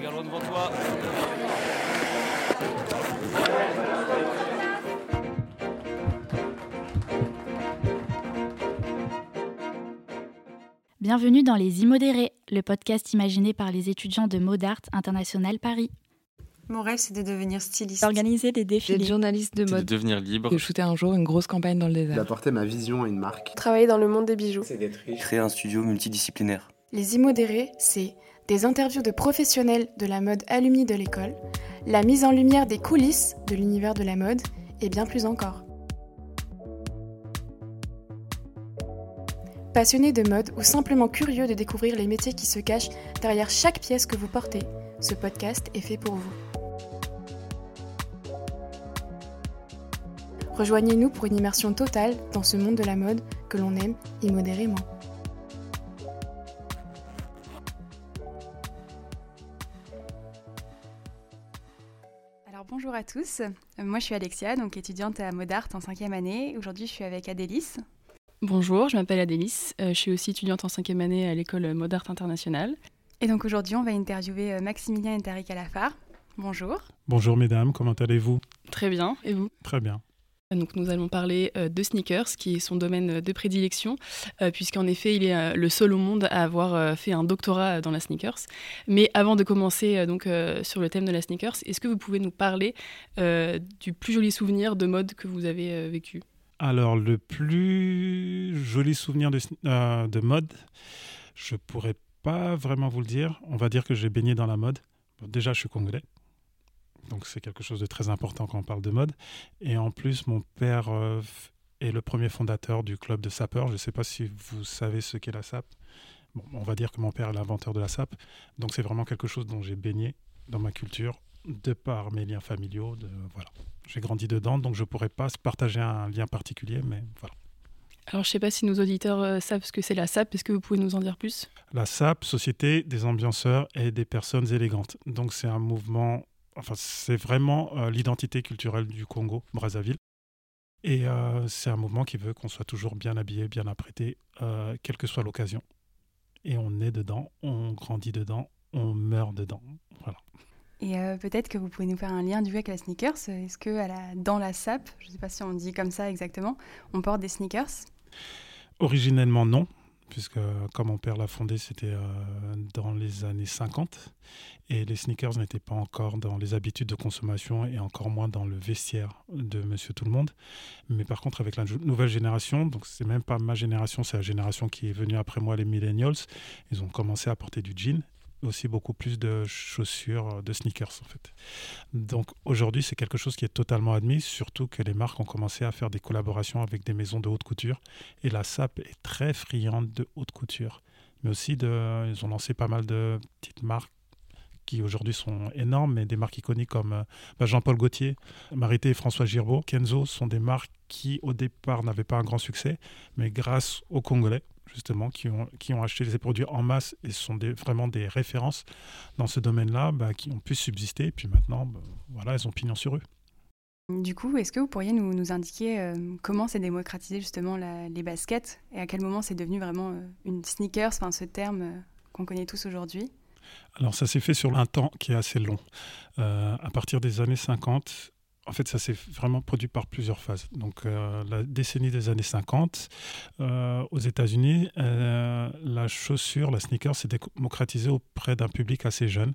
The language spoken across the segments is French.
Regarde loin devant toi. Bienvenue dans Les Immodérés, le podcast imaginé par les étudiants de Modart International Paris. Mon rêve, c'est de devenir styliste. D'organiser des défilés. D'être journaliste de C'est de mode. devenir libre. De shooter un jour une grosse campagne dans le désert. d'apporter ma vision à une marque. Travailler dans le monde des bijoux. C'est d'être riche. Créer un studio multidisciplinaire. Les immodérés, c'est des interviews de professionnels de la mode alumni de l'école, la mise en lumière des coulisses de l'univers de la mode et bien plus encore. Passionnés de mode ou simplement curieux de découvrir les métiers qui se cachent derrière chaque pièce que vous portez, ce podcast est fait pour vous. Rejoignez-nous pour une immersion totale dans ce monde de la mode que l'on aime immodérément. Bonjour à tous, moi je suis Alexia, donc étudiante à Modart en cinquième année. Aujourd'hui je suis avec Adélis. Bonjour, je m'appelle Adélis. euh, je suis aussi étudiante en cinquième année à l'école Modart International. Et donc aujourd'hui on va interviewer euh, Maximilien et Tariq Alafar. Bonjour. Bonjour mesdames, comment allez-vous? Très bien. Et vous? Très bien. Donc nous allons parler euh, de sneakers, qui est son domaine de prédilection, euh, puisqu'en effet il est euh, le seul au monde à avoir euh, fait un doctorat dans la sneakers. Mais avant de commencer euh, donc euh, sur le thème de la sneakers, est-ce que vous pouvez nous parler euh, du plus joli souvenir de mode que vous avez euh, vécu? Alors le plus joli souvenir de, euh, mode, je pourrais pas vraiment vous le dire. On va dire que j'ai baigné dans la mode. Déjà, je suis congolais. Donc c'est quelque chose de très important quand on parle de mode. Et en plus, mon père euh, est le premier fondateur du club de sapeurs. Je ne sais pas si vous savez ce qu'est la SAP. Bon, on va dire que mon père est l'inventeur de la SAP. Donc c'est vraiment quelque chose dont j'ai baigné dans ma culture, de par mes liens familiaux. De, voilà. J'ai grandi dedans, donc je ne pourrais pas partager un lien particulier, mais voilà. Alors je ne sais pas si nos auditeurs euh, savent ce que c'est la SAP, est-ce que vous pouvez nous en dire plus? La SAP, Société des ambianceurs et des personnes élégantes. Donc c'est un mouvement, enfin c'est vraiment euh, l'identité culturelle du Congo, Brazzaville. Et euh, c'est un mouvement qui veut qu'on soit toujours bien habillé, bien apprêté, euh, quelle que soit l'occasion. Et on est dedans, on grandit dedans, on meurt dedans. Voilà. Et euh, peut-être que vous pouvez nous faire un lien du coup avec la sneakers. Est-ce que à la- dans la SAP, je ne sais pas si on dit comme ça exactement, on porte des sneakers? Originellement, non, puisque quand mon père l'a fondé, c'était euh, dans les années 50. Et les sneakers n'étaient pas encore dans les habitudes de consommation et encore moins dans le vestiaire de Monsieur Tout le Monde. Mais par contre, avec la nouvelle génération, donc c'est même pas ma génération, c'est la génération qui est venue après moi, les millennials, ils ont commencé à porter du jean, aussi beaucoup plus de chaussures, euh, de sneakers en fait. Donc aujourd'hui, c'est quelque chose qui est totalement admis, surtout que les marques ont commencé à faire des collaborations avec des maisons de haute couture. Et la SAP est très friande de haute couture. Mais aussi, de, ils ont lancé pas mal de petites marques qui aujourd'hui sont énormes, mais des marques iconiques comme euh, bah, Jean-Paul Gaultier, Marité et François Girbeau, Kenzo sont des marques qui au départ n'avaient pas un grand succès, mais grâce aux Congolais justement qui ont, qui ont acheté ces produits en masse et sont des, vraiment des références dans ce domaine-là, bah, qui ont pu subsister. Et puis maintenant, bah, voilà, ils ont pignon sur eux. Du coup, est-ce que vous pourriez nous, nous indiquer euh, comment s'est démocratisé justement la- les baskets et à quel moment c'est devenu vraiment euh, une sneakers, enfin ce terme euh, qu'on connaît tous aujourd'hui? Alors ça s'est fait sur un temps qui est assez long. À partir des années 50, en fait ça s'est vraiment produit par plusieurs phases. Donc euh, la décennie des années 50, euh, aux États-Unis, euh, la chaussure, la sneaker s'est démocratisée auprès d'un public assez jeune.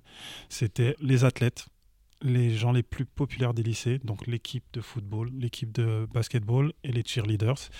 C'était les athlètes, les gens les plus populaires des lycées, donc l'équipe de football, l'équipe de basketball et les cheerleaders,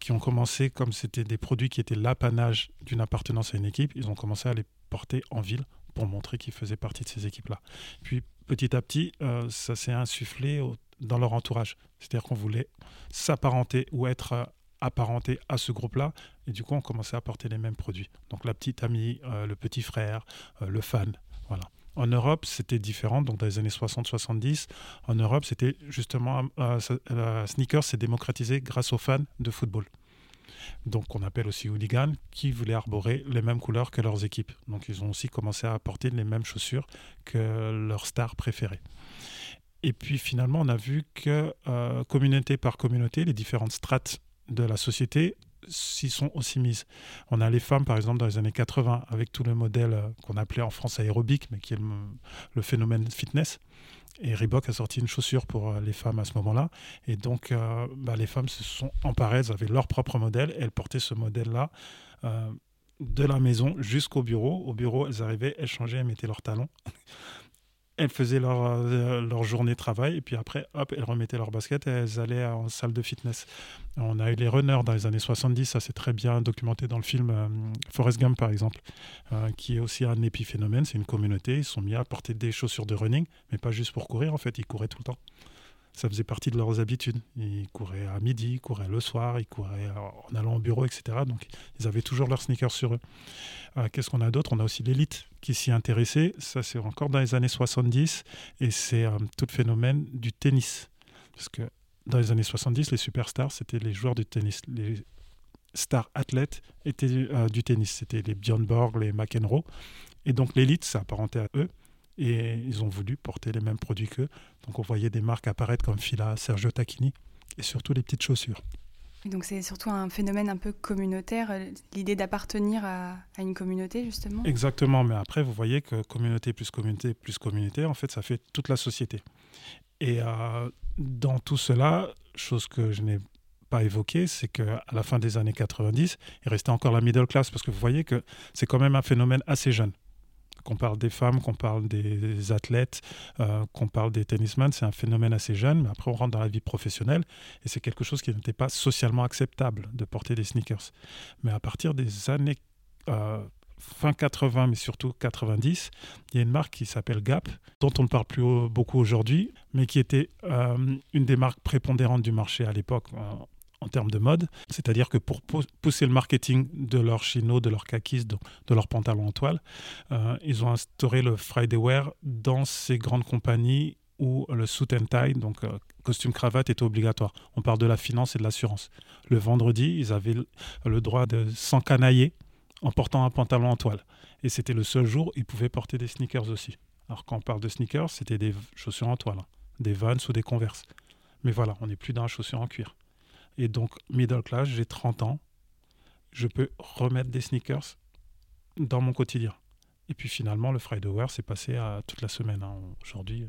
qui ont commencé, comme c'était des produits qui étaient l'apanage d'une appartenance à une équipe, ils ont commencé à les porter en ville pour montrer qu'ils faisaient partie de ces équipes-là. Puis petit à petit, euh, ça s'est insufflé dans leur entourage. C'est-à-dire qu'on voulait s'apparenter ou être euh, apparenté à ce groupe-là. Et du coup, on commençait à porter les mêmes produits. Donc la petite amie, euh, le petit frère, le fan. Voilà. En Europe, c'était différent. Donc, dans les années 60-70, en Europe, c'était justement. euh, ça- la sneaker s'est démocratisé grâce aux fans de football. Donc, qu'on appelle aussi hooligans, qui voulaient arborer les mêmes couleurs que leurs équipes. Donc, ils ont aussi commencé à porter les mêmes chaussures que leurs stars préférées. Et puis, finalement, on a vu que, euh, communauté par communauté, les différentes strates de la société s'y sont aussi mises. On a les femmes, par exemple, dans les années 80, avec tout le modèle euh, qu'on appelait en France aérobique, mais qui est le, phénomène fitness. Et Reebok a sorti une chaussure pour euh, les femmes à ce moment-là. Et donc, euh, bah, les femmes se sont emparées, elles avaient leur propre modèle, elles portaient ce modèle-là de la maison jusqu'au bureau. Au bureau, elles arrivaient, elles changeaient, elles mettaient leurs talons elles faisaient leur, euh, leur, journée de travail et puis après, hop, elles remettaient leur basket et elles allaient en salle de fitness. On a eu les runners dans les années 70, ça c'est très bien documenté dans le film euh, Forrest Gump par exemple, euh, qui est aussi un épiphénomène, c'est une communauté, ils sont mis à porter des chaussures de running, mais pas juste pour courir en fait, ils couraient tout le temps ça faisait partie de leurs habitudes. Ils couraient à midi, ils couraient le soir, ils couraient en allant au bureau, etc. Donc ils avaient toujours leurs sneakers sur eux. Euh, qu'est-ce qu'on a d'autre? On a aussi l'élite qui s'y intéressait. Ça, c'est encore dans les années 70 et c'est euh, tout le phénomène du tennis. Parce que dans les années 70, les superstars, c'était les joueurs du tennis. Les stars athlètes étaient euh, du tennis. C'était les Björn Borg, les McEnroe. Et donc l'élite s'apparentait à eux et ils ont voulu porter les mêmes produits qu'eux. Donc on voyait des marques apparaître comme Fila, Sergio Tacchini et surtout les petites chaussures. donc c'est surtout un phénomène un peu communautaire, euh, l'idée d'appartenir à, une communauté justement? Exactement, mais après vous voyez que communauté plus communauté plus communauté, en fait ça fait toute la société. Et euh, dans tout cela, chose que je n'ai pas évoqué, c'est qu'à la fin des années 90, il restait encore la middle class, parce que vous voyez que c'est quand même un phénomène assez jeune qu'on parle des femmes, qu'on parle des athlètes, euh, qu'on parle des tennisman, c'est un phénomène assez jeune, mais après on rentre dans la vie professionnelle et c'est quelque chose qui n'était pas socialement acceptable de porter des sneakers. Mais à partir des années euh, fin 80, mais surtout 90, il y a une marque qui s'appelle Gap, dont on ne parle plus beaucoup aujourd'hui, mais qui était euh, une des marques prépondérantes du marché à l'époque en termes de mode. C'est-à-dire que pour pousser le marketing de leurs chinos, de leurs kakis, de, leurs pantalons en toile, euh, ils ont instauré le Friday Wear dans ces grandes compagnies où le suit and tie, donc euh, costume cravate, était obligatoire. On parle de la finance et de l'assurance. Le vendredi, ils avaient le droit de s'encanailler en portant un pantalon en toile. Et c'était le seul jour où ils pouvaient porter des sneakers aussi. Alors quand on parle de sneakers, c'était des chaussures en toile, hein. des Vans ou des Converse. Mais voilà, on n'est plus dans la chaussure en cuir. Et donc, middle class, j'ai 30 ans. Je peux remettre des sneakers dans mon quotidien. Et puis finalement, le Friday Wear, c'est passé à toute la semaine. Hein. Aujourd'hui, euh,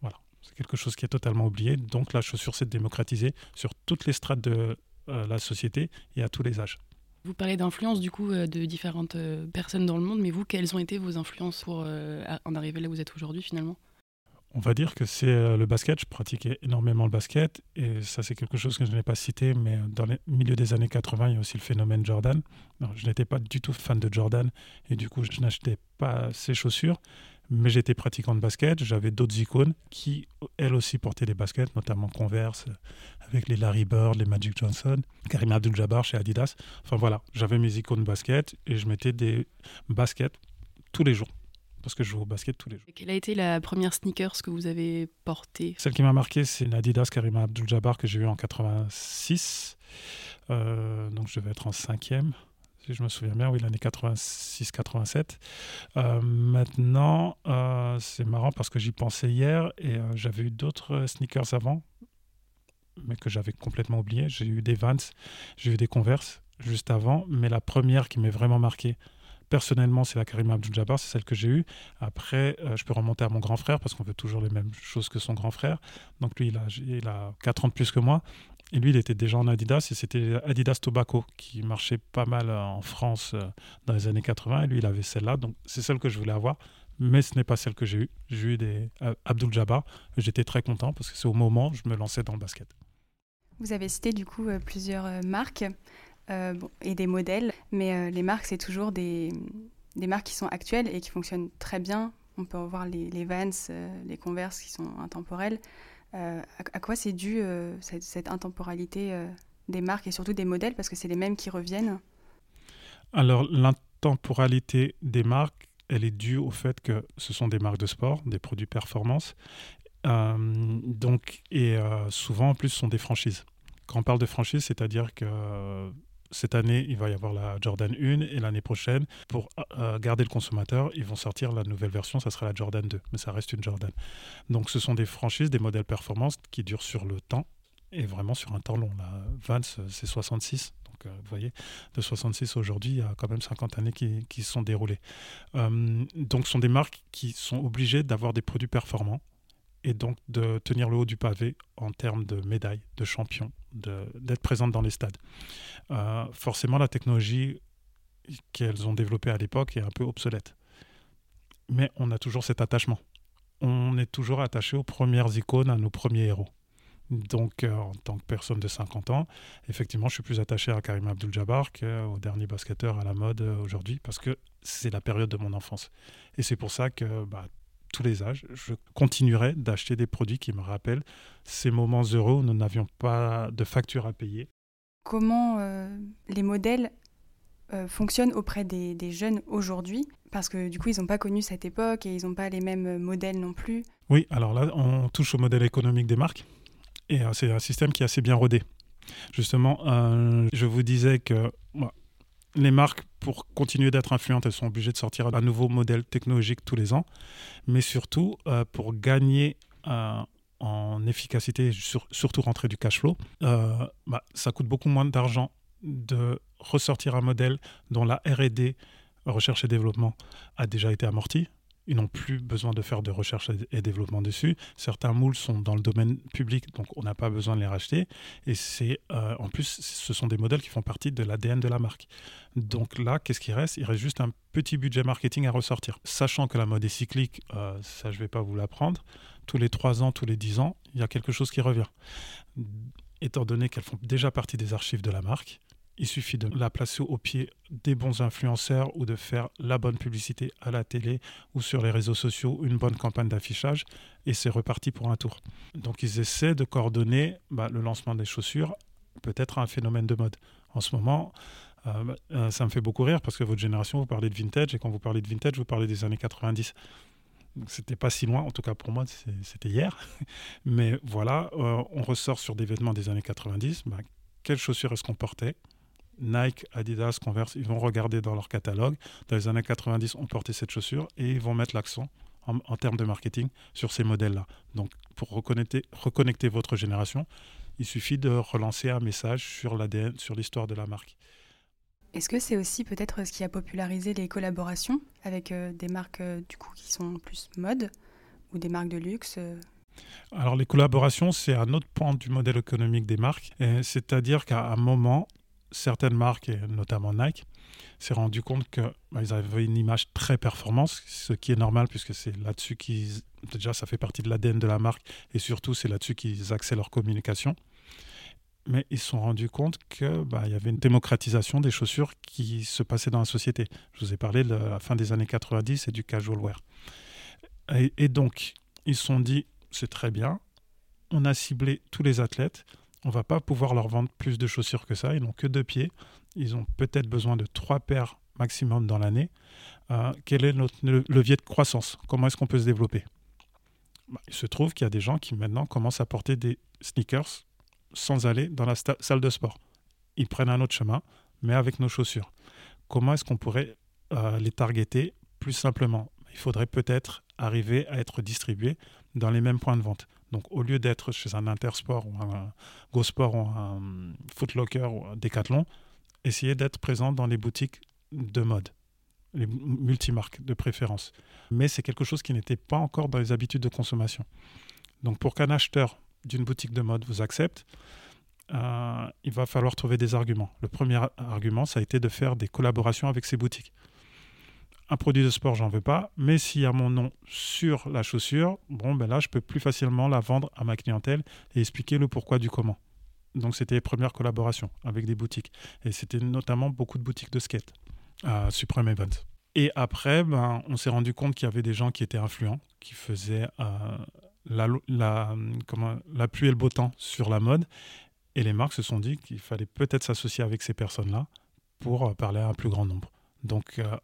voilà. C'est quelque chose qui est totalement oublié. Donc la chaussure s'est démocratisée sur toutes les strates de euh, la société et à tous les âges. Vous parlez d'influence du coup euh, de différentes personnes dans le monde, mais vous, quelles ont été vos influences pour en arriver là où vous êtes aujourd'hui finalement? On va dire que c'est euh, le basket. Je pratiquais énormément le basket et ça, c'est quelque chose que je n'ai pas cité, mais dans le milieu des années 80, il y a aussi le phénomène Jordan. je n'étais pas du tout fan de Jordan et du coup, je n'achetais pas ses chaussures, mais j'étais pratiquant de basket. J'avais d'autres icônes qui, elles aussi, portaient des baskets, notamment Converse, avec les Larry Bird, les Magic Johnson, Karim Abdul-Jabbar chez Adidas. Enfin voilà, j'avais mes icônes basket et je mettais des baskets tous les jours parce que je joue au basket tous les jours. Quelle a été la première sneakers que vous avez portée? Celle qui m'a marqué, c'est une Adidas Karima Abdul-Jabbar que j'ai eue en 86. Euh, donc je devais être en cinquième, si je me souviens bien, oui, l'année 86-87. Euh, maintenant, euh, c'est marrant parce que j'y pensais hier et j'avais eu d'autres sneakers avant, mais que j'avais complètement oublié. J'ai eu des Vans, j'ai eu des Converse juste avant, mais la première qui m'est vraiment marquée, Personnellement, c'est la Karima Abdul-Jabbar, c'est celle que j'ai eue. Après, euh, je peux remonter à mon grand frère parce qu'on veut toujours les mêmes choses que son grand frère. Donc lui, il a, il a 4 ans de plus que moi. Et lui, il était déjà en Adidas et c'était Adidas Tobacco qui marchait pas mal euh, en France euh, dans les années 80. Et lui, il avait celle-là. Donc c'est celle que je voulais avoir. Mais ce n'est pas celle que j'ai eue. J'ai eu des Abdul Jabbar. J'étais très content parce que c'est au moment où je me lançais dans le basket. Vous avez cité du coup plusieurs marques. Euh, et des modèles. Mais euh, les marques, c'est toujours des, marques qui sont actuelles et qui fonctionnent très bien. On peut voir les, les Vans, euh, les Converse qui sont intemporels. À, quoi c'est dû cette, cette, intemporalité des marques et surtout des modèles? Parce que c'est les mêmes qui reviennent. Alors, l'intemporalité des marques, elle est due au fait que ce sont des marques de sport, des produits performance. donc, et souvent, en plus, ce sont des franchises. Quand on parle de franchise, c'est-à-dire que cette année, il va y avoir la Jordan 1 et l'année prochaine, pour euh, garder le consommateur, ils vont sortir la nouvelle version, ça sera la Jordan 2, mais ça reste une Jordan. Donc ce sont des franchises, des modèles performance qui durent sur le temps et vraiment sur un temps long. La Vans, c'est 66, donc Donc, vous voyez, de 66 aujourd'hui, il y a quand même 50 années qui, qui sont déroulées. donc, ce sont des marques qui sont obligées d'avoir des produits performants et donc de tenir le haut du pavé en termes de médailles, de champions, d'être présentes dans les stades. forcément, la technologie qu'elles ont développée à l'époque est un peu obsolète. Mais on a toujours cet attachement. On est toujours attaché aux premières icônes, à nos premiers héros. Donc, euh, en tant que personne de 50 ans, effectivement, je suis plus attaché à Karim Abdul-Jabbar qu'au dernier basketteur à la mode euh, aujourd'hui, parce que c'est la période de mon enfance. Et c'est pour ça que, bah, tous les âges, je continuerai d'acheter des produits qui me rappellent ces moments heureux où nous n'avions pas de facture à payer. Comment euh, les modèles fonctionnent auprès des, des jeunes aujourd'hui? Parce que du coup, ils n'ont pas connu cette époque et ils n'ont pas les mêmes modèles non plus. Oui, alors là, on touche au modèle économique des marques. Et euh, c'est un système qui est assez bien rodé. Justement, euh, je vous disais que les marques, pour continuer d'être influentes, elles sont obligées de sortir un nouveau modèle technologique tous les ans, mais surtout euh, pour gagner en efficacité et surtout rentrer du cash flow, bah, ça coûte beaucoup moins d'argent de ressortir un modèle dont la RD, recherche et développement, a déjà été amortie ils n'ont plus besoin de faire de recherche et développement dessus. Certains moules sont dans le domaine public, donc on n'a pas besoin de les racheter. Et c'est euh, en plus, ce sont des modèles qui font partie de l'ADN de la marque. Donc là, qu'est-ce qui reste? Il reste juste un petit budget marketing à ressortir. Sachant que la mode est cyclique, euh, ça je ne vais pas vous l'apprendre. Tous les 3 ans, tous les 10 ans, il y a quelque chose qui revient. Étant donné qu'elles font déjà partie des archives de la marque, il suffit de la placer au pied des bons influenceurs ou de faire la bonne publicité à la télé ou sur les réseaux sociaux, une bonne campagne d'affichage et c'est reparti pour un tour. Donc ils essaient de coordonner bah, le lancement des chaussures peut-être un phénomène de mode. En ce moment, euh, bah, euh, ça me fait beaucoup rire parce que votre génération, vous parlez de vintage et quand vous parlez de vintage, vous parlez des années 90 c'était pas si loin, en tout cas pour moi, c'était hier. Mais voilà, euh, on ressort sur des vêtements des années 90. Bah, quelles chaussures est-ce qu'on portait? Nike, Adidas, Converse, ils vont regarder dans leur catalogue. Dans les années 90, on portait cette chaussure et ils vont mettre l'accent en, termes de marketing sur ces modèles-là. Donc, pour reconnecter, reconnecter votre génération, il suffit de relancer un message sur l'ADN, sur l'histoire de la marque. Est-ce que c'est aussi peut-être ce qui a popularisé les collaborations avec euh, des marques euh, du coup qui sont plus mode ou des marques de luxe euh? Alors les collaborations, c'est un autre point du modèle économique des marques. C'est-à-dire qu'à un moment, certaines marques, et notamment Nike, s'est rendu compte qu'ils bah, avaient une image très performance, ce qui est normal puisque c'est là-dessus qu'ils... Déjà, ça fait partie de l'ADN de la marque et surtout, c'est là-dessus qu'ils axaient leur communication. Mais ils se sont rendus compte qu'il bah, y avait une démocratisation des chaussures qui se passait dans la société. Je vous ai parlé de la fin des années 90 et du casual wear. Et, et donc, ils se sont dit, c'est très bien, on a ciblé tous les athlètes, on va pas pouvoir leur vendre plus de chaussures que ça. Ils n'ont que deux pieds. Ils ont peut-être besoin de trois paires maximum dans l'année. Euh, quel est notre levier de croissance? Comment est-ce qu'on peut se développer? Bah, Il se trouve qu'il y a des gens qui maintenant commencent à porter des sneakers sans aller dans la salle de sport. Ils prennent un autre chemin, mais avec nos chaussures. Comment est-ce qu'on pourrait euh, les targeter plus simplement? Il faudrait peut-être arriver à être distribué dans les mêmes points de vente. Donc au lieu d'être chez un Intersport ou un GoSport ou un Footlocker ou un Decathlon, essayez d'être présent dans les boutiques de mode, les multimarques de préférence. Mais c'est quelque chose qui n'était pas encore dans les habitudes de consommation. Donc pour qu'un acheteur d'une boutique de mode vous accepte, euh, il va falloir trouver des arguments. Le premier argument, ça a été de faire des collaborations avec ces boutiques un produit de sport, j'en veux pas. Mais s'il y a mon nom sur la chaussure, bon, ben là, je peux plus facilement la vendre à ma clientèle et expliquer le pourquoi du comment. Donc, c'était les premières collaborations avec des boutiques. Et c'était notamment beaucoup de boutiques de skate à Supreme Events. Et après, ben, on s'est rendu compte qu'il y avait des gens qui étaient influents, qui faisaient euh, la, la, pluie et le beau temps sur la mode. Et les marques se sont dit qu'il fallait peut-être s'associer avec ces personnes-là pour parler à un plus grand nombre. Donc, euh,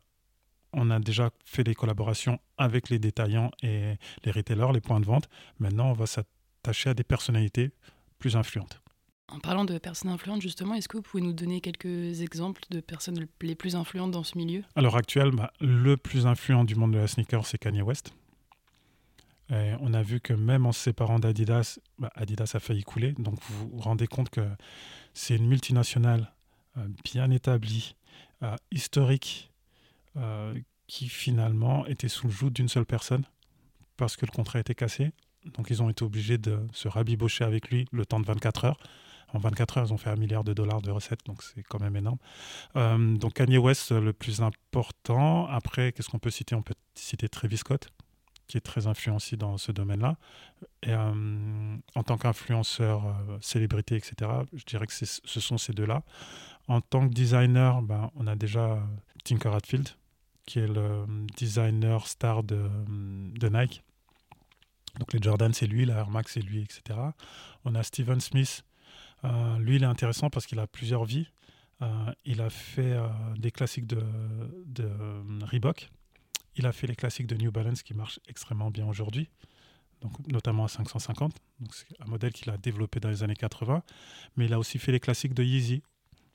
on a déjà fait des collaborations avec les détaillants et les retailers, les points de vente. Maintenant, on va s'attacher à des personnalités plus influentes. En parlant de personnes influentes, justement, est-ce que vous pouvez nous donner quelques exemples de personnes les plus influentes dans ce milieu? À l'heure actuelle, bah, le plus influent du monde de la sneaker, c'est Kanye West. on a vu que même en se séparant d'Adidas, bah, Adidas a failli couler. Donc vous vous rendez compte que c'est une multinationale bien établi, historique, qui finalement était sous le joug d'une seule personne parce que le contrat était cassé. Donc ils ont été obligés de se rabibocher avec lui le temps de 24 heures. En 24 heures, ils ont fait un milliard de dollars de recettes, donc c'est quand même énorme. Euh, donc Kanye West, le plus important. Après, qu'est-ce qu'on peut citer? On peut citer Travis Scott, qui est très influencé dans ce domaine-là. Et euh, en tant qu'influenceur, euh, célébrité, etc., je dirais que ce sont ces deux-là. En tant que designer, ben, on a déjà Tinker Hatfield, qui est le designer star de, de Nike. Donc les Jordan, c'est lui, la Air Max, c'est lui, etc. On a Steven Smith. Euh, lui, il est intéressant parce qu'il a plusieurs vies. Euh, il a fait euh, des classiques de, de Reebok. Il a fait les classiques de New Balance qui marchent extrêmement bien aujourd'hui, notamment à 550. C'est un modèle qu'il a développé dans les années 80. Mais il a aussi fait les classiques de Yeezy.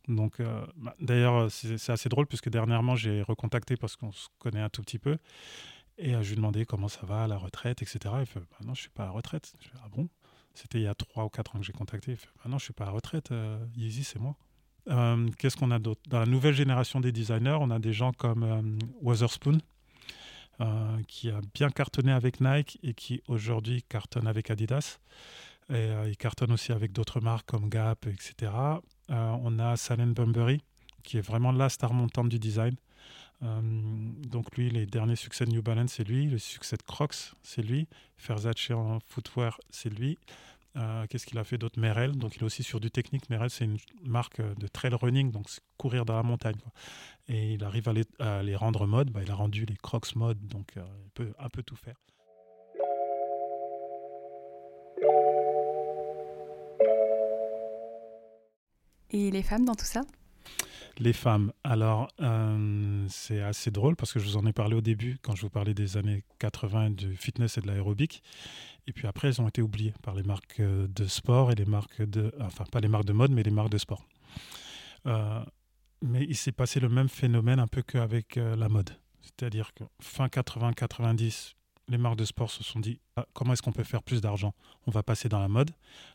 Donc, bah, d'ailleurs, c'est assez drôle puisque dernièrement, j'ai recontacté parce qu'on se connaît un tout petit peu. Et je lui ai demandé comment ça va, la retraite, etc. Il fait bah Non, je ne suis pas à la retraite. Ah bon? C'était il y a 3 ou 4 ans que j'ai contacté. Il fait bah Non, je ne suis pas à la retraite. Euh, Yeezy, c'est moi. Euh, qu'est-ce qu'on a d'autre? Dans la nouvelle génération des designers, on a des gens comme euh, Wotherspoon, qui a bien cartonné avec Nike et qui aujourd'hui cartonne avec Adidas. Et il cartonne aussi avec d'autres marques comme Gap, etc. on a Salen Bunbury, qui est vraiment la star montante du design. Euh, donc lui, les derniers succès de New Balance, c'est lui. Le succès de Crocs, c'est lui. Versace en footwear, c'est lui. Euh, qu'est-ce qu'il a fait d'autre? Merrell, donc il est aussi sur du technique. Merrell, c'est une marque de trail running, donc courir dans la montagne. Et il arrive à les, rendre mode. Bah, il a rendu les Crocs mode, donc euh, il peut un peu tout faire. Et les femmes dans tout ça les femmes. Alors, euh, c'est assez drôle parce que je vous en ai parlé au début quand je vous parlais des années 80 du fitness et de l'aérobic. Et puis après, elles ont été oubliées par les marques euh, de sport et les marques de. Enfin, pas les marques de mode, mais les marques de sport. Euh, mais il s'est passé le même phénomène un peu qu'avec la mode. C'est-à-dire que fin 80-90, les marques de sport se sont dit ah, comment est-ce qu'on peut faire plus d'argent? On va passer dans la mode.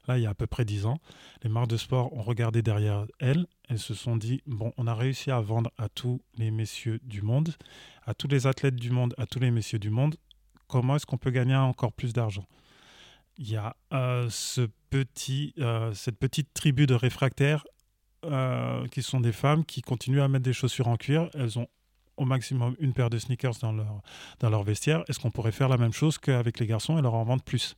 Là, il y a à peu près 10 ans, les marques de sport ont regardé derrière elles. Elles se sont dit bon, on a réussi à vendre à tous les messieurs du monde, à tous les athlètes du monde, à tous les messieurs du monde. Comment est-ce qu'on peut gagner encore plus d'argent? Il y a euh, ce petit, euh, cette petite tribu de réfractaires euh, qui sont des femmes qui continuent à mettre des chaussures en cuir. Elles ont au maximum une paire de sneakers dans leur, dans leur vestiaire, est-ce qu'on pourrait faire la même chose qu'avec les garçons et leur en vendre plus?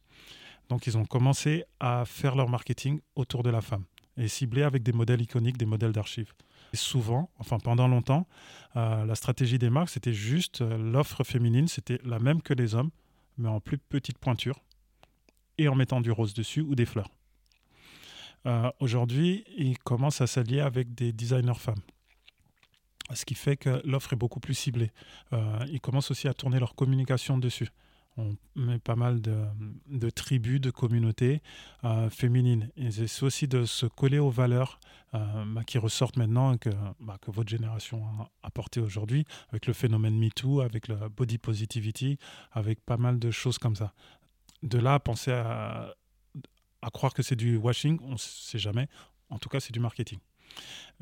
Donc ils ont commencé à faire leur marketing autour de la femme et cibler avec des modèles iconiques, des modèles d'archives. Souvent, enfin pendant longtemps, euh, la stratégie des marques, c'était juste euh, l'offre féminine, c'était la même que les hommes, mais en plus petite pointure et en mettant du rose dessus ou des fleurs. Euh, aujourd'hui, ils commencent à s'allier avec des designers femmes ce qui fait que l'offre est beaucoup plus ciblée. Euh, ils commencent aussi à tourner leur communication dessus. On met pas mal de, tribus, de communautés euh, féminines. Et c'est aussi de se coller aux valeurs euh, bah, qui ressortent maintenant que, bah, que votre génération a apporté aujourd'hui, avec le phénomène MeToo, avec le body positivity, avec pas mal de choses comme ça. De là, penser à croire que c'est du washing, on ne sait jamais. En tout cas, c'est du marketing.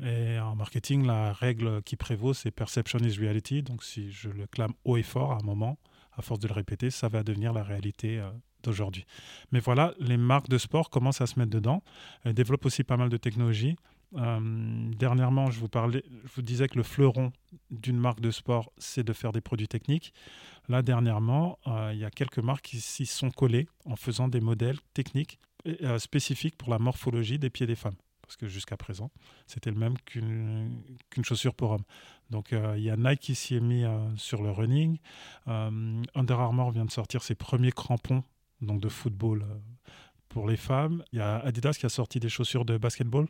Et en marketing, la règle qui prévaut, c'est perception is reality. Donc si je le clame haut et fort à un moment, à force de le répéter, ça va devenir la réalité euh, d'aujourd'hui. Mais voilà, les marques de sport commencent à se mettre dedans. Elles développent aussi pas mal de technologies. Euh, dernièrement, je vous, parlais, je vous disais que le fleuron d'une marque de sport, c'est de faire des produits techniques. Là, dernièrement, euh, il y a quelques marques qui s'y sont collées en faisant des modèles techniques spécifiques pour la morphologie des pieds des femmes parce que jusqu'à présent, c'était le même qu'une chaussure pour homme. Donc euh, il y a Nike qui s'y est mis euh, sur le running. Euh, Under Armour vient de sortir ses premiers crampons donc de football pour les femmes. Il y a Adidas qui a sorti des chaussures de basketball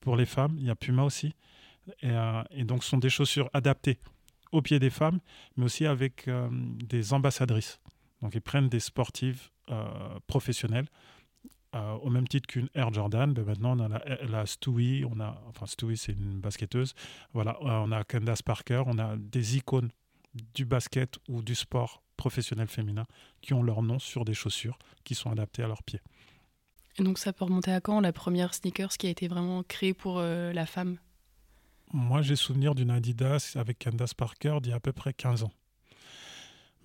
pour les femmes. Il y a Puma aussi. Et, et donc ce sont des chaussures adaptées aux pieds des femmes, mais aussi avec des ambassadrices. Donc ils prennent des sportives professionnelles euh, au même titre qu'une Air Jordan, ben maintenant on a la, la Stewie, on a, enfin Stewie c'est une basketteuse, voilà, euh, on a Candace Parker, on a des icônes du basket ou du sport professionnel féminin qui ont leur nom sur des chaussures qui sont adaptées à leurs pieds. Et donc ça peut remonter à quand la première sneakers qui a été vraiment créée pour euh, la femme? Moi, j'ai souvenir d'une Adidas avec Candace Parker d'il y a à peu près 15 ans.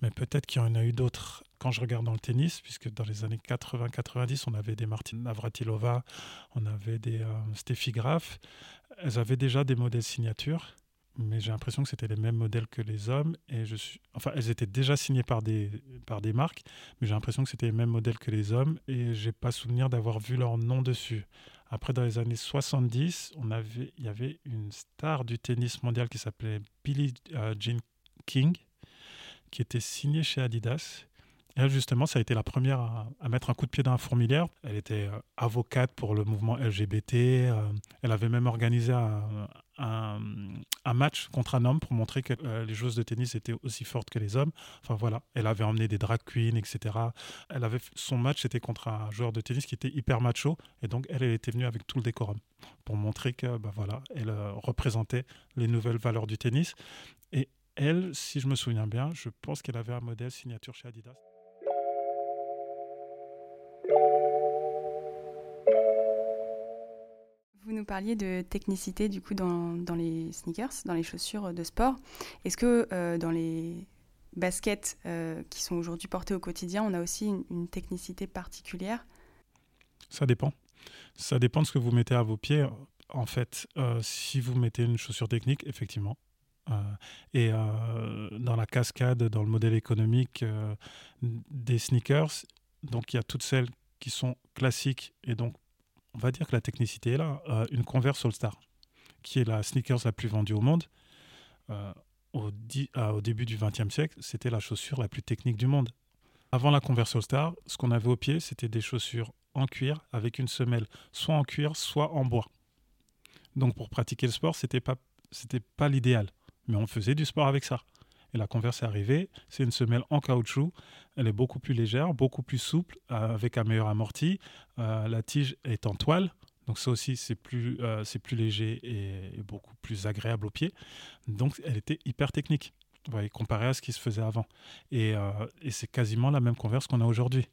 Mais peut-être qu'il y en a eu d'autres quand je regarde dans le tennis, puisque dans les années 80-90, on avait des Martina Navratilova, on avait des euh, Steffi Graf. Elles avaient déjà des modèles signatures, mais j'ai l'impression que c'était les mêmes modèles que les hommes. Et je suis... Enfin, elles étaient déjà signées par des, par des marques, mais j'ai l'impression que c'était les mêmes modèles que les hommes, et j'ai pas souvenir d'avoir vu leur nom dessus. Après, dans les années 70, on avait, il y avait une star du tennis mondial qui s'appelait Billie euh, Jean King, qui était signée chez Adidas elle, justement, ça a été la première à, mettre un coup de pied dans la fourmilière. Elle était euh, avocate pour le mouvement LGBT. Euh, elle avait même organisé un, match contre un homme pour montrer que euh, les joueuses de tennis étaient aussi fortes que les hommes. Enfin voilà, elle avait emmené des drag queens, etc. Elle avait, son match était contre un joueur de tennis qui était hyper macho. Et donc, elle, elle était venue avec tout le décorum pour montrer que, bah voilà, elle représentait les nouvelles valeurs du tennis. Et elle, si je me souviens bien, je pense qu'elle avait un modèle signature chez Adidas. Nous parliez de technicité du coup dans, les sneakers, dans les chaussures de sport. Est-ce que euh, dans les baskets euh, qui sont aujourd'hui portées au quotidien, on a aussi une, technicité particulière? Ça dépend. Ça dépend de ce que vous mettez à vos pieds. En fait, euh, si vous mettez une chaussure technique, effectivement. et dans la cascade, dans le modèle économique des sneakers, donc il y a toutes celles qui sont classiques et donc on va dire que la technicité est là. Euh, une Converse All-Star, qui est la sneakers la plus vendue au monde, euh, au, euh, au, début du XXe siècle, c'était la chaussure la plus technique du monde. Avant la Converse All-Star, ce qu'on avait au pied, c'était des chaussures en cuir avec une semelle soit en cuir, soit en bois. Donc pour pratiquer le sport, c'était pas c'était pas l'idéal, mais on faisait du sport avec ça. Et la Converse est arrivée, c'est une semelle en caoutchouc, elle est beaucoup plus légère, beaucoup plus souple, euh, avec un meilleur amorti. Euh, la tige est en toile, donc ça aussi c'est plus, euh, plus léger et, beaucoup plus agréable au pied. Donc elle était hyper technique, vous voyez, comparé à ce qui se faisait avant. Et, et c'est quasiment la même Converse qu'on a aujourd'hui.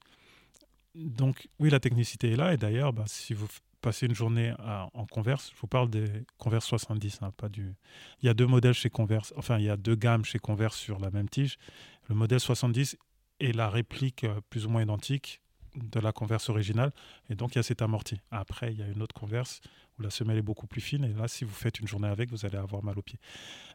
Donc oui, la technicité est là, et d'ailleurs, bah, si vous passer une journée en Converse, je vous parle des Converse 70, hein, pas du. Il y a deux modèles chez Converse, enfin il y a deux gammes chez Converse sur la même tige. Le modèle 70 est la réplique euh, plus ou moins identique de la Converse originale, et donc il y a cet amorti. Après, il y a une autre Converse où la semelle est beaucoup plus fine, et là, si vous faites une journée avec, vous allez avoir mal aux pieds.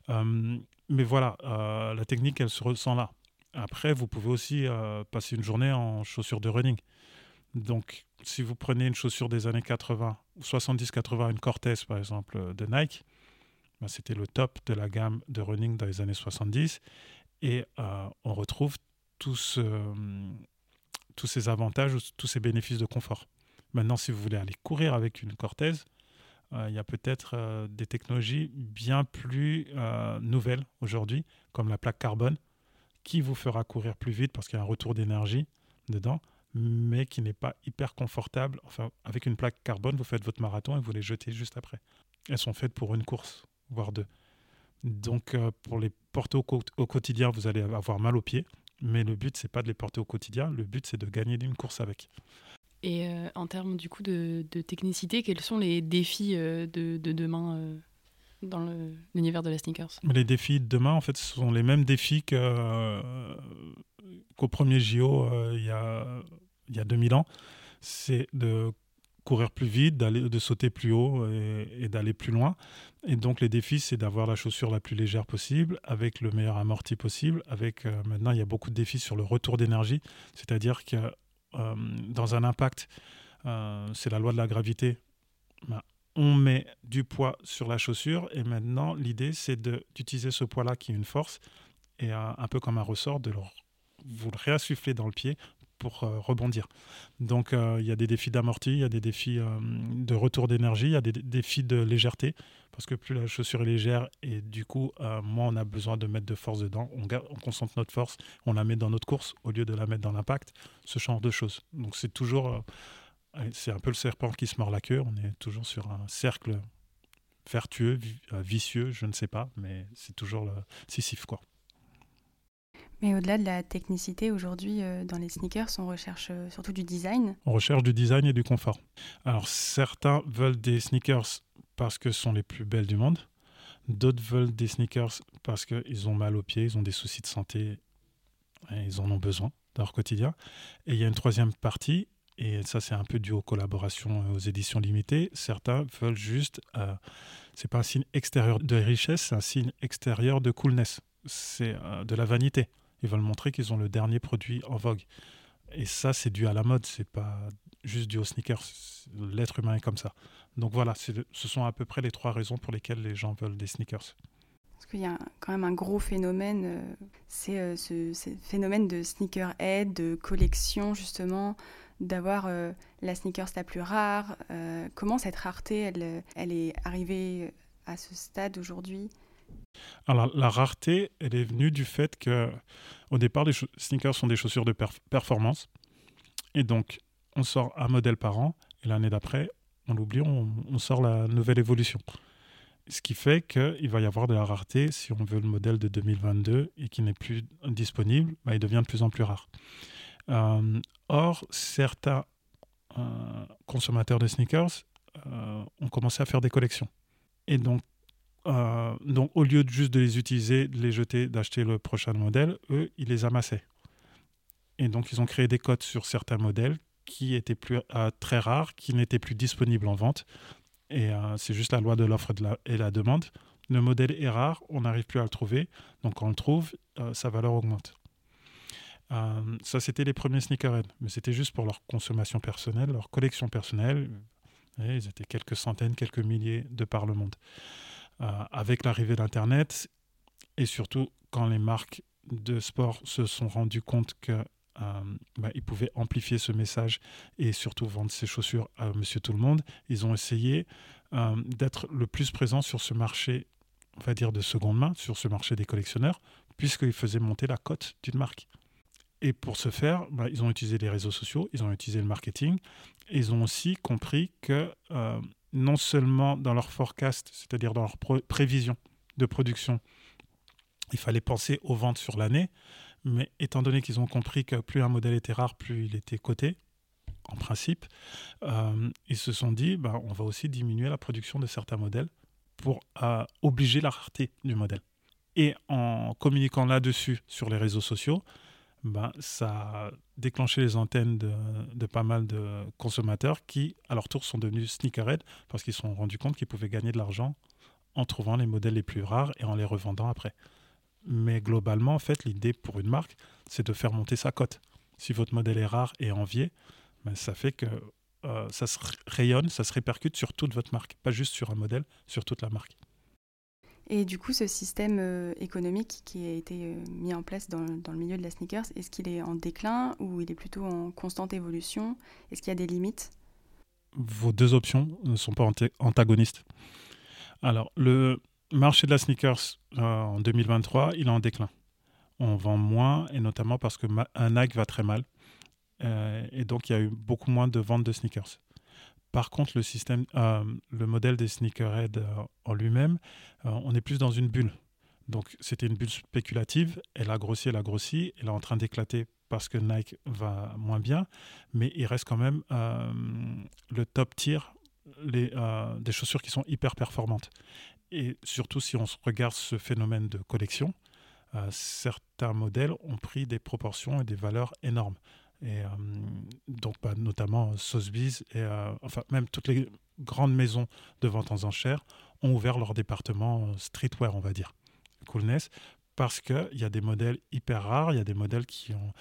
Euh, mais voilà, euh, la technique, elle se ressent là. Après, vous pouvez aussi passer une journée en chaussures de running. Donc, si vous prenez une chaussure des années 80 ou 70-80, une Cortez par exemple euh, de Nike, ben, c'était le top de la gamme de running dans les années 70. Et euh, on retrouve tous, tous ces avantages, tous ces bénéfices de confort. Maintenant, si vous voulez aller courir avec une Cortez, euh, il y a peut-être des technologies bien plus nouvelles aujourd'hui, comme la plaque carbone, qui vous fera courir plus vite parce qu'il y a un retour d'énergie dedans mais qui n'est pas hyper confortable. Enfin, avec une plaque carbone, vous faites votre marathon et vous les jetez juste après. Elles sont faites pour une course, voire deux. Donc, euh, pour les porter au, quotidien, vous allez avoir mal aux pieds, mais le but, c'est pas de les porter au quotidien, le but, c'est de gagner une course avec. Et euh, en termes du coup de, technicité, quels sont les défis euh, de, de, demain dans l'univers de la sneakers Les défis de demain, en fait, ce sont les mêmes défis qu'au premier JO il y a y a 2000 ans, c'est de courir plus vite, de sauter plus haut et, d'aller plus loin. Et donc les défis, c'est d'avoir la chaussure la plus légère possible, avec le meilleur amorti possible. Avec euh, maintenant, il y a beaucoup de défis sur le retour d'énergie, c'est-à-dire que euh, dans un impact, euh, c'est la loi de la gravité. Ben, on met du poids sur la chaussure et maintenant l'idée c'est d'utiliser ce poids-là qui est une force et un peu comme un ressort de vous le réinsuffler dans le pied pour euh, rebondir. Donc euh, il y a des défis d'amorti, il y a des défis euh, de retour d'énergie, il y a des défis de légèreté, parce que plus la chaussure est légère et du coup moins on a besoin de mettre de force dedans, on, on, concentre notre force, on la met dans notre course au lieu de la mettre dans l'impact, ce genre de choses. Donc c'est toujours, c'est un peu le serpent qui se mord la queue, on est toujours sur un cercle vertueux, vicieux, je ne sais pas, mais c'est toujours le Sisyphe quoi. Mais au-delà de la technicité, aujourd'hui, euh, dans les sneakers, on recherche euh, surtout du design. On recherche du design et du confort. Alors, certains veulent des sneakers parce que ce sont les plus belles du monde. D'autres veulent des sneakers parce qu'ils ont mal aux pieds, ils ont des soucis de santé et ils en ont besoin dans leur quotidien. Et il y a une troisième partie, et ça c'est un peu dû aux collaborations aux éditions limitées. Certains veulent juste, euh, c'est pas un signe extérieur de richesse, c'est un signe extérieur de coolness. C'est euh, de la vanité. Ils veulent montrer qu'ils ont le dernier produit en vogue. Et ça, c'est dû à la mode, c'est pas juste dû aux sneakers. L'être humain est comme ça. Donc voilà, ce sont à peu près les trois raisons pour lesquelles les gens veulent des sneakers. Qu'il y a quand même un gros phénomène, euh, c'est euh, ce, phénomène de sneakerhead, de collection justement, d'avoir euh, la sneakers la plus rare. comment cette rareté, elle, elle est arrivée à ce stade aujourd'hui? Alors, la rareté, elle est venue du fait que, au départ, les sneakers sont des chaussures de performance. Et donc, on sort un modèle par an. Et l'année d'après, on l'oublie, on, sort la nouvelle évolution. Ce qui fait qu'il va y avoir de la rareté si on veut le modèle de 2022 et qui n'est plus disponible, bah, il devient de plus en plus rare. Euh, or, certains euh, consommateurs de sneakers euh, ont commencé à faire des collections. Et donc, donc, au lieu de juste de les utiliser, de les jeter, d'acheter le prochain modèle, eux, ils les amassaient. Et donc, ils ont créé des codes sur certains modèles qui étaient plus, très rares, qui n'étaient plus disponibles en vente. Et euh, c'est juste la loi de l'offre et la demande. Le modèle est rare, on n'arrive plus à le trouver. Donc, quand on le trouve, sa valeur augmente. ça, c'était les premiers sneakerheads. Mais c'était juste pour leur consommation personnelle, leur collection personnelle. Ils étaient quelques centaines, quelques milliers de par le monde. Euh, avec l'arrivée d'Internet et surtout quand les marques de sport se sont rendues compte que euh, bah, ils pouvaient amplifier ce message et surtout vendre ces chaussures à Monsieur Tout le Monde. Ils ont essayé euh, d'être le plus présent sur ce marché, on va dire de seconde main, sur ce marché des collectionneurs, puisqu'ils faisaient monter la cote d'une marque. Et pour ce faire, bah, ils ont utilisé les réseaux sociaux, ils ont utilisé le marketing, et ils ont aussi compris que non seulement dans leur forecast, c'est-à-dire dans leur prévision de production, il fallait penser aux ventes sur l'année, mais étant donné qu'ils ont compris que plus un modèle était rare, plus il était coté, en principe, euh, ils se sont dit, bah, on va aussi diminuer la production de certains modèles pour euh, obliger la rareté du modèle. Et en communiquant là-dessus sur les réseaux sociaux, ben, ça a déclenché les antennes de, pas mal de consommateurs qui, à leur tour, sont devenus sneakerhead parce qu'ils se sont rendus compte qu'ils pouvaient gagner de l'argent en trouvant les modèles les plus rares et en les revendant après. Mais globalement, en fait, l'idée pour une marque, c'est de faire monter sa cote. Si votre modèle est rare et envié, ben, ça fait que euh, ça se rayonne, ça se répercute sur toute votre marque, pas juste sur un modèle, sur toute la marque. Et du coup, ce système euh, économique qui a été euh, mis en place dans, dans, le milieu de la sneakers, est-ce qu'il est en déclin ou il est plutôt en constante évolution? Est-ce qu'il y a des limites? Vos deux options ne sont pas antagonistes. Alors, le marché de la sneakers euh, en 2023, il est en déclin. On vend moins, et notamment parce que un Nike va très mal. et donc, il y a eu beaucoup moins de ventes de sneakers. Par contre, le système, euh, le modèle des sneakerheads euh, en lui-même, euh, on est plus dans une bulle. Donc, c'était une bulle spéculative. Elle a grossi, elle a grossi. Elle est en train d'éclater parce que Nike va moins bien. Mais il reste quand même le top tier les, des chaussures qui sont hyper performantes. Et surtout, si on regarde ce phénomène de collection, certains modèles ont pris des proportions et des valeurs énormes. Et euh, donc, bah, notamment Sotheby's et euh, enfin même toutes les grandes maisons de vente en enchères ont ouvert leur département euh, streetwear, on va dire, coolness, parce qu'il y a des modèles hyper rares, il y a des modèles qui ont,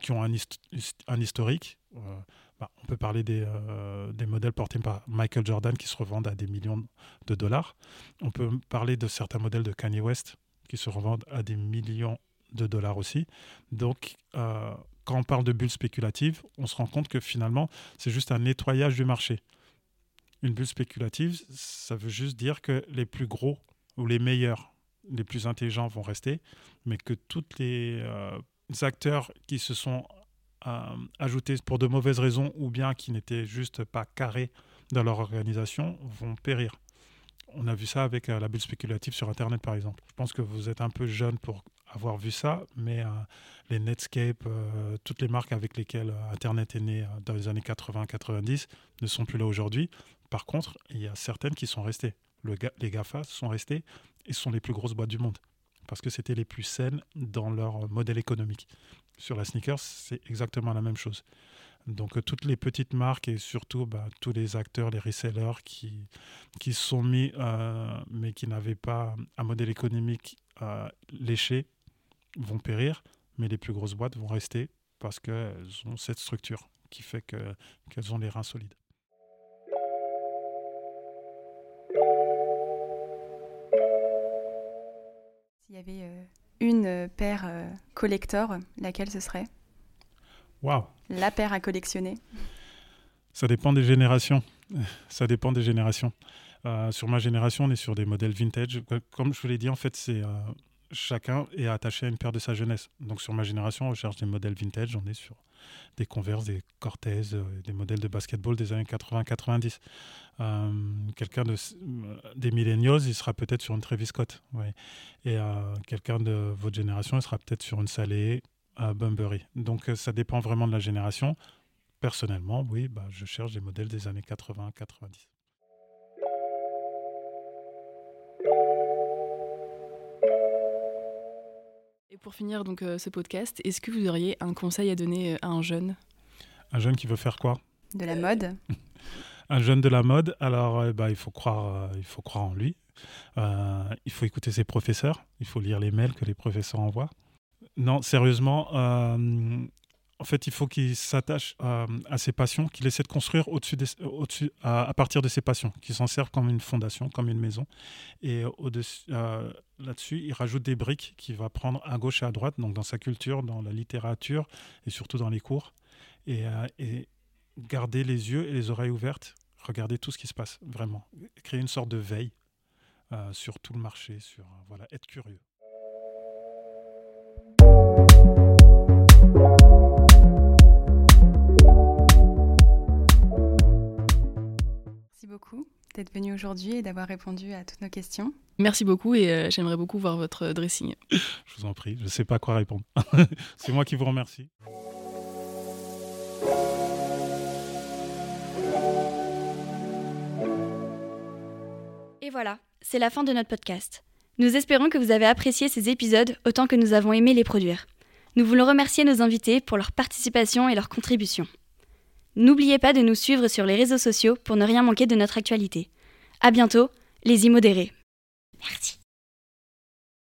qui ont un historique. Bah, on peut parler des, des, modèles portés par Michael Jordan qui se revendent à des millions de dollars. On peut parler de certains modèles de Kanye West qui se revendent à des millions de dollars aussi. Donc, quand on parle de bulles spéculatives, on se rend compte que finalement, c'est juste un nettoyage du marché. Une bulle spéculative, ça veut juste dire que les plus gros ou les meilleurs, les plus intelligents vont rester, mais que tous les euh, acteurs qui se sont euh, ajoutés pour de mauvaises raisons ou bien qui n'étaient juste pas carrés dans leur organisation vont périr. On a vu ça avec euh, la bulle spéculative sur Internet, par exemple. Je pense que vous êtes un peu jeune pour avoir vu ça, mais euh, les Netscape, toutes les marques avec lesquelles Internet est né dans les années 80-90 ne sont plus là aujourd'hui. Par contre, il y a certaines qui sont restées. les GAFA, sont restés et sont les plus grosses boîtes du monde parce que c'était les plus saines dans leur modèle économique. Sur la sneakers, c'est exactement la même chose. Donc euh, toutes les petites marques et surtout bah, tous les acteurs, les resellers qui, qui sont mis, euh, mais qui n'avaient pas un modèle économique euh, léché, vont périr, mais les plus grosses boîtes vont rester parce qu'elles ont cette structure qui fait qu'elles ont les reins solides. S'il y avait une paire collector, laquelle ce serait? La paire à collectionner Ça dépend des générations. Ça dépend des générations. Euh, sur ma génération, on est sur des modèles vintage. Comme je vous l'ai dit, en fait, c'est euh, chacun est attaché à une paire de sa jeunesse. Donc sur ma génération, on recherche des modèles vintage. On est sur des Converse, des Cortez, euh, des modèles de basketball des années 80-90. quelqu'un de, des millennials, il sera peut-être sur une Travis Scott. Et quelqu'un de votre génération, il sera peut-être sur une Salé, à Bunbury. Donc euh, ça dépend vraiment de la génération. Personnellement, oui, bah, je cherche des modèles des années 80-90. Et pour finir donc euh, ce podcast, est-ce que vous auriez un conseil à donner euh, à un jeune? Un jeune qui veut faire quoi? De la mode. un jeune de la mode, alors bah, il, faut croire, il faut croire en lui. il faut écouter ses professeurs. Il faut lire les mails que les professeurs envoient. Non, sérieusement, euh, en fait, il faut qu'il s'attache euh, à ses passions, qu'il essaie de construire au-dessus, au-dessus à, partir de ses passions, qu'il s'en serve comme une fondation, comme une maison. Et euh, là-dessus, il rajoute des briques qu'il va prendre à gauche et à droite, donc dans sa culture, dans la littérature et surtout dans les cours. Et, et garder les yeux et les oreilles ouvertes, regarder tout ce qui se passe, vraiment. Créer une sorte de veille sur tout le marché, sur voilà, être curieux. Beaucoup d'être venu aujourd'hui et d'avoir répondu à toutes nos questions. Merci beaucoup et euh, j'aimerais beaucoup voir votre dressing. Je vous en prie, je ne sais pas quoi répondre. C'est moi qui vous remercie. Et voilà, c'est la fin de notre podcast. Nous espérons que vous avez apprécié ces épisodes autant que nous avons aimé les produire. Nous voulons remercier nos invités pour leur participation et leur contribution. N'oubliez pas de nous suivre sur les réseaux sociaux pour ne rien manquer de notre actualité. À bientôt, les immodérés. Merci.